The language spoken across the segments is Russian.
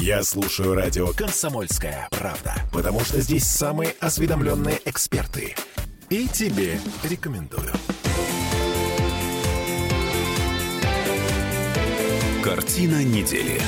Я слушаю радио «Комсомольская правда», потому что здесь самые осведомленные эксперты. И тебе рекомендую. Картина недели.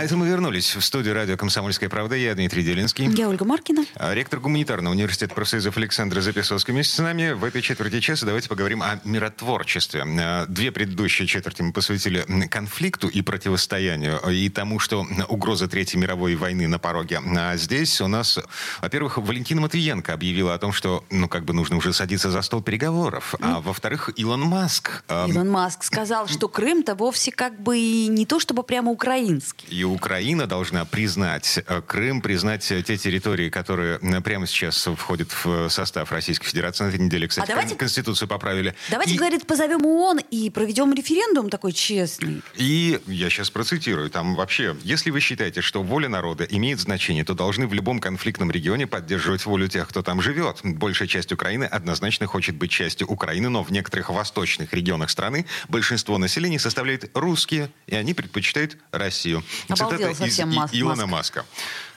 А это мы вернулись в студию радио «Комсомольская правда». Я Дмитрий Делинский. Я Ольга Маркина. А Ректор гуманитарного университета профсоюзов Александр Записовский вместе с нами. В этой четверти часа давайте поговорим о миротворчестве. А, Две предыдущие четверти мы посвятили конфликту и противостоянию, и тому, что угроза Третьей мировой войны на пороге. А здесь у нас, во-первых, Валентина Матвиенко объявила о том, что, ну, как бы нужно уже садиться за стол переговоров. А во-вторых, Илон Маск. а, Илон Маск сказал, что Крым-то вовсе как бы и не то чтобы прямо украинский. И Украина должна признать э, Крым, признать э, те территории, которые э, прямо сейчас входят в состав Российской Федерации. На этой неделе, кстати, А давайте- кон- Конституцию поправили. Давайте, и, говорит, позовем ООН и проведем референдум такой честный. и я сейчас процитирую. Там вообще, если вы считаете, что воля народа имеет значение, то должны в любом конфликтном регионе поддерживать волю тех, кто там живет. Большая часть Украины однозначно хочет быть частью Украины, но в некоторых восточных регионах страны большинство населения составляет русские, и они предпочитают Россию. Обалдел из совсем И- Маск- Илона Маск. Маска.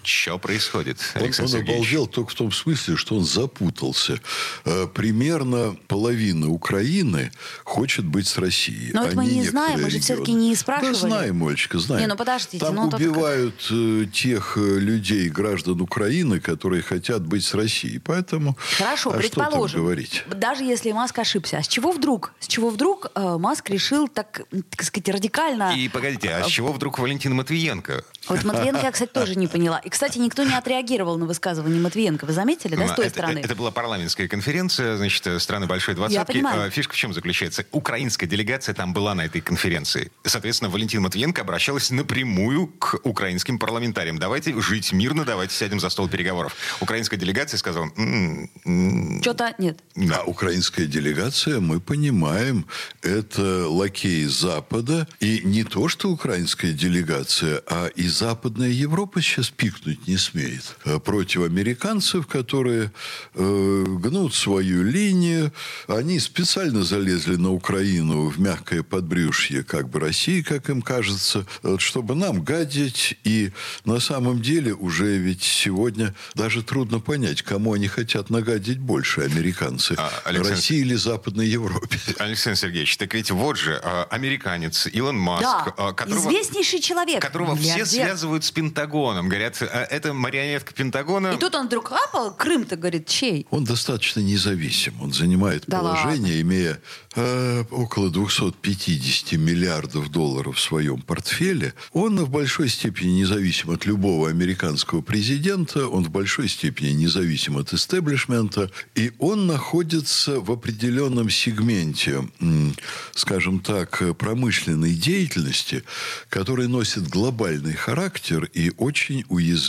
Что происходит, Он, Александр он Сергеевич? обалдел только в том смысле, что он запутался. Э, Примерно половина Украины хочет быть с Россией. Но это а мы не некоторые знаем, мы же всё-таки не спрашивали. Да знаем, Олечка, знаем. Не, ну подождите, Там ну убивают э, тех э, людей, граждан Украины, которые хотят быть с Россией. Поэтому Хорошо, а что там предположим. говорить? Даже если Маск ошибся. А с чего вдруг? С чего вдруг Маск решил так, так сказать, радикально... И погодите, а с чего вдруг Валентина Матвиенко? Вот Матвиенко я, кстати, тоже не поняла. И, кстати, никто не отреагировал на высказывание Матвиенко. Вы заметили, да, с той это, стороны? это была парламентская конференция, значит, э, страны Большой Двадцатки. понимаю. Э, Фишка в чем заключается? Украинская делегация там была на этой конференции. Соответственно, Валентина Матвиенко обращалась напрямую к украинским парламентариям. Давайте жить мирно, давайте сядем за стол переговоров. Украинская делегация сказала, «М, м, Что-то нет. да, А украинская делегация, мы понимаем, это лакеи Запада. И не то, что украинская делегация, а и Западная Европа сейчас пикнуть не смеет. Э, Против американцев, которые э, гнут свою линию. Они специально залезли на Украину в мягкое подбрюшье, как бы России, как им кажется, вот, чтобы нам гадить. И на самом деле уже ведь сегодня даже трудно понять, кому они хотят нагадить больше, американцы. А, Александр- России или Западной Европе. Александр Сергеевич, так ведь вот же э, американец Илон Маск, Да, э, которого, известнейший человек. которого все связывают с Пентагоном. Говорят, э, это марионетка Пентагона. И тут он вдруг апал, Крым-то, говорит, чей? Он достаточно независим. Он занимает Да положение, имея э, около 250 миллиардов долларов в своем портфеле. Он в большой степени независим от любого американского президента. Он в большой степени независим от истеблишмента. И он находится в определенном сегменте, скажем так, промышленной деятельности, который носит глобальный характер и очень уязвим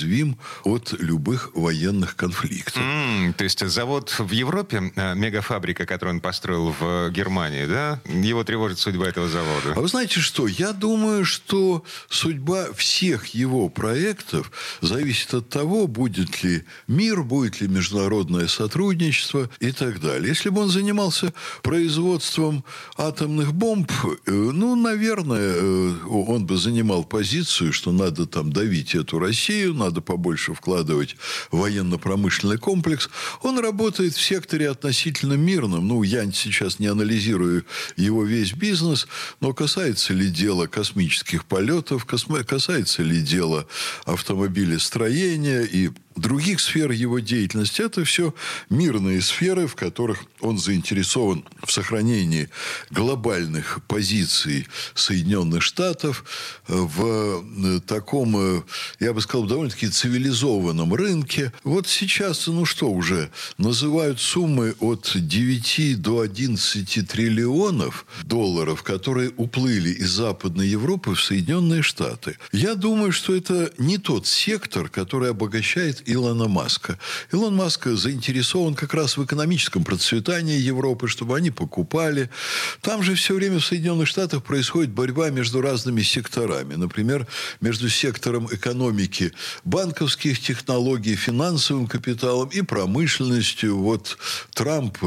от любых военных конфликтов. М, то есть завод в Европе, э, мегафабрика, которую он построил в Германии, да, его тревожит судьба этого А завода. вы знаете что? Я думаю, что судьба всех его проектов зависит от того, будет ли мир, будет ли международное сотрудничество и так далее. Если бы он занимался производством атомных бомб, э, ну, наверное, э, он бы занимал позицию, что надо там давить эту Россию, надо побольше вкладывать в военно-промышленный комплекс. Он работает в секторе относительно мирном. Ну, я сейчас не анализирую его весь бизнес, но касается ли дело космических полетов, касается ли дело автомобилестроения и других сфер его деятельности. Это все мирные сферы, в которых он заинтересован в сохранении глобальных позиций Соединенных Штатов в э, таком, э, я бы сказал, довольно-таки цивилизованном рынке. Вот сейчас, ну что уже, называют суммы от 9 до 11 триллионов долларов, которые уплыли из Западной Европы в Соединенные Штаты. Я думаю, что это не тот сектор, который обогащает Илона Маска. Илон Маск заинтересован как раз в экономическом процветании Европы, чтобы они покупали. Там же все время в Соединенных Штатах происходит борьба между разными секторами. Например, между сектором экономики банковских технологий, финансовым капиталом и промышленностью. Вот Трамп,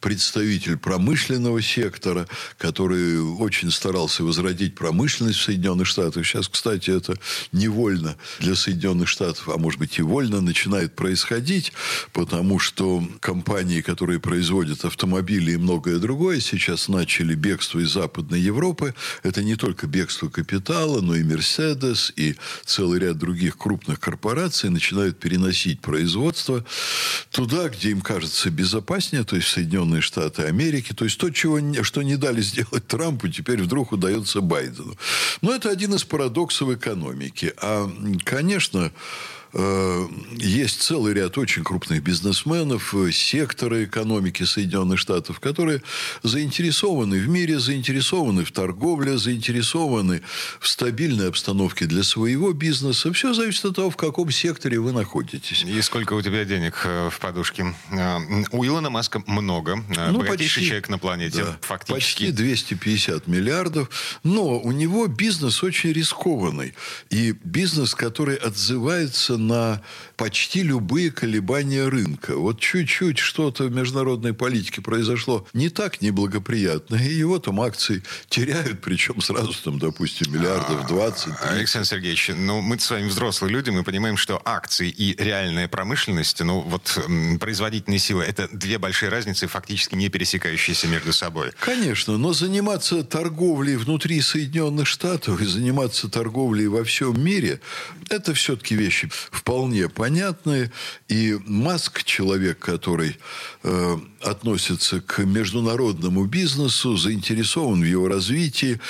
представитель промышленного сектора, который очень старался возродить промышленность в Соединенных Штатах. Сейчас, кстати, это невольно для Соединенных Штатов, а может быть и вольно начинает происходить, потому что компании, которые производят автомобили и многое другое, сейчас начали бегство из Западной Европы. Это не только бегство капитала, но и Мерседес, и целый ряд других крупных корпораций начинают переносить производство туда, где им кажется безопаснее, то есть в Соединенные Штаты Америки. То есть то, чего, что не дали сделать Трампу, теперь вдруг удается Байдену. Но это один из парадоксов экономики. А, конечно, есть целый ряд очень крупных бизнесменов, э, сектора экономики Соединенных Штатов, которые заинтересованы в мире, заинтересованы в торговле, заинтересованы в стабильной обстановке для своего бизнеса. Все зависит от того, в каком секторе вы находитесь. И сколько у тебя денег э, в подушке? У Илона Маска много. Ну, Богатейший почти, человек на планете, да, фактически. Почти 250 миллиардов. Но у него бизнес очень рискованный. И бизнес, который отзывается на почти любые колебания рынка. Вот чуть-чуть что-то в международной политике произошло не так неблагоприятно, и его там акции теряют, причем сразу там, допустим, миллиардов 20. А, 30. Александр Сергеевич, ну мы с вами взрослые люди, мы понимаем, что акции и реальная промышленность, ну вот производительные силы, это две большие разницы, фактически не пересекающиеся между собой. Конечно, но заниматься торговлей внутри Соединенных Штатов и заниматься торговлей во всем мире, это все-таки вещи вполне понятные. И Маск, человек, который э, относится к международному бизнесу, заинтересован в его развитии.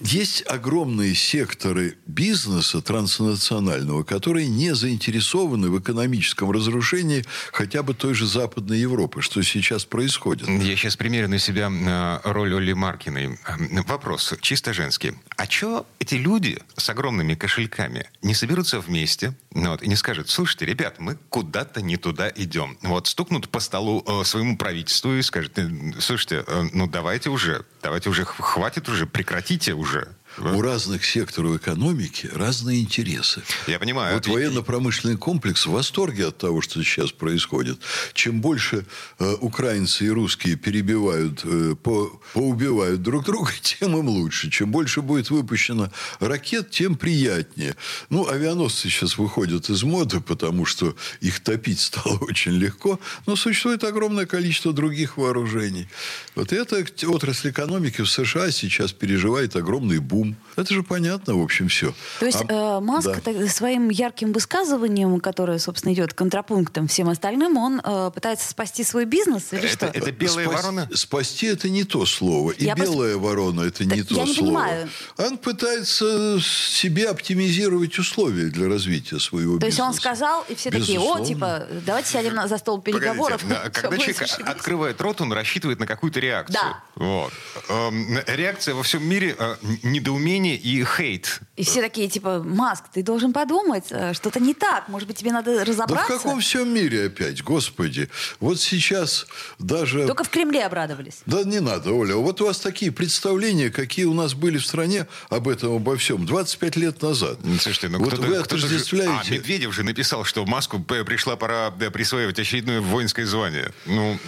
Есть огромные секторы бизнеса транснационального, которые не заинтересованы в экономическом разрушении хотя бы той же Западной Европы, что сейчас происходит. Я сейчас примерю на себя э, роль Оли Маркиной. Вопрос чисто женский. А что эти люди с огромными кошельками не соберутся вместе ну, вот, и не скажут, слушайте, ребят, мы куда-то не туда идем. Вот стукнут по столу э, своему правительству и скажут, «Э, слушайте, э, ну давайте уже, давайте уже, хватит уже, прекратите уже. У разных секторов экономики разные интересы. Я понимаю. Вот военно-промышленный комплекс в восторге от того, что сейчас происходит. Чем больше э, украинцы и русские перебивают, э, по, поубивают друг друга, тем им лучше. Чем больше будет выпущено ракет, тем приятнее. Ну, авианосцы сейчас выходят из моды, потому что их топить стало очень легко. Но существует огромное количество других вооружений. Вот эта отрасль экономики в США сейчас переживает огромный бум ум. Это же понятно, в общем, все. То есть а, э, Маск да. своим ярким высказыванием, которое, собственно, идет контрапунктом всем остальным, он э, пытается спасти свой бизнес или это, что? Это белая Спас, ворона? Спасти это не то слово. И я белая просто... ворона это так не то я не слово. Понимаю. Он пытается себе оптимизировать условия для развития своего то бизнеса. То есть он сказал, и все Безусловно. такие, о, типа, давайте сядем за стол переговоров. Погодите, когда человек открывает рот, он рассчитывает на какую-то реакцию. Да. Вот. Эм, реакция во всем мире э, недоумение недоумение и хейт. И все такие, типа, Маск, ты должен подумать, э, что-то не так. Может быть, тебе надо разобраться? Да в каком всем мире опять, господи. Вот сейчас даже... Только в Кремле обрадовались. Да не надо, Оля. Вот у вас такие представления, какие у нас были в стране об этом, обо всем 25 лет назад. Ну, слушайте, ну вот вы отождествляете... А, Медведев же написал, что Маску пришла пора присваивать очередное воинское звание. Ну...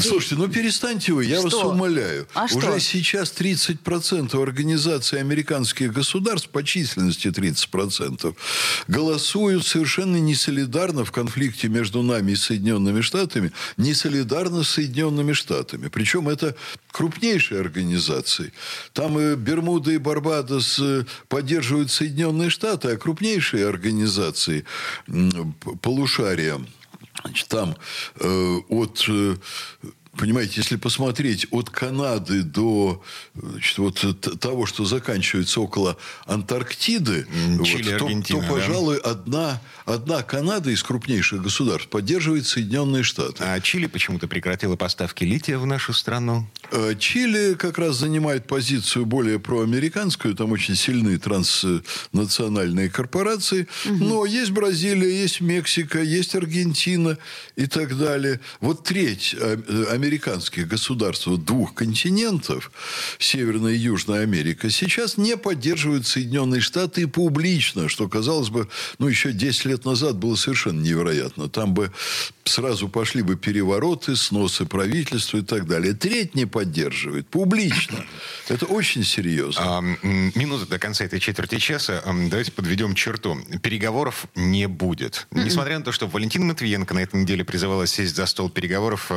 Слушайте, ну перестаньте вы, я что? вас умоляю. А Уже что? сейчас 30% организаций американских государств по численности 30% голосуют совершенно несолидарно в конфликте между нами и Соединенными Штатами, несолидарно с Соединенными Штатами. Причем это крупнейшие организации. Там и Бермуда и Барбадос э, поддерживают Соединенные Штаты, а крупнейшие организации полушария Значит, там э, от э, Понимаете, если посмотреть от Канады до значит, вот того, что заканчивается около Антарктиды, Чили, вот, то, то, пожалуй, да? одна, одна Канада из крупнейших государств поддерживает Соединенные Штаты. А Чили почему-то прекратила поставки лития в нашу страну. Э, Чили как раз занимает позицию более проамериканскую, там очень сильные транснациональные корпорации, угу. но есть Бразилия, есть Мексика, есть Аргентина и так далее. Вот треть э, американских государств двух континентов, Северная и Южная Америка, сейчас не поддерживают Соединенные Штаты публично, что, казалось бы, ну, еще 10 лет назад было совершенно невероятно. Там бы сразу пошли бы перевороты, сносы правительства и так далее. Треть не поддерживает публично. Это очень серьезно. А, минута до конца этой четверти часа. Давайте подведем черту. Переговоров не будет. Mm-mm. Несмотря на то, что Валентина Матвиенко на этой неделе призывала сесть за стол переговоров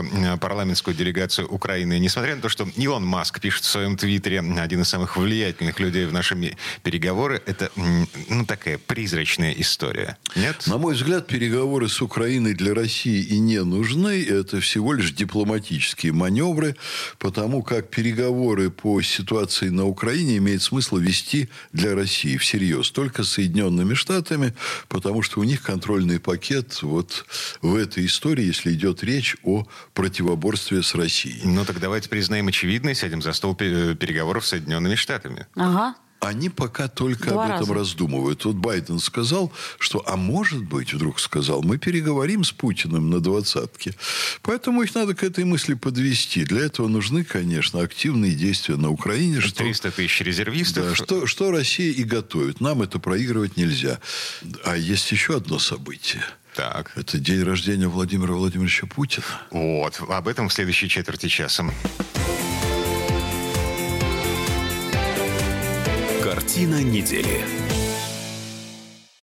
парламентскую делегацию Украины, несмотря на то, что Илон Маск пишет в своем твиттере, один из самых влиятельных людей в нашем переговоры это ну, такая призрачная история. Нет? На мой взгляд, переговоры с Украиной для России и не нужны. Это всего лишь дипломатические маневры, потому как переговоры по ситуации на Украине имеет смысл вести для России всерьез. Только с Соединенными Штатами, потому что у них контрольный пакет вот в этой истории, если идет речь о противоборстве с Россией. Ну так давайте признаем очевидное, сядем за стол переговоров с Соединенными Штатами. Ага. Они пока только Два об этом раза. раздумывают. Вот Байден сказал, что, а может быть, вдруг сказал, мы переговорим с Путиным на двадцатке. Поэтому их надо к этой мысли подвести. Для этого нужны, конечно, активные действия на Украине. 300 что, тысяч резервистов. Да, что, что Россия и готовит. Нам это проигрывать нельзя. А есть еще одно событие. Так. Это день рождения Владимира Владимировича Путина. Вот. Об этом в следующей четверти часа. Картина недели.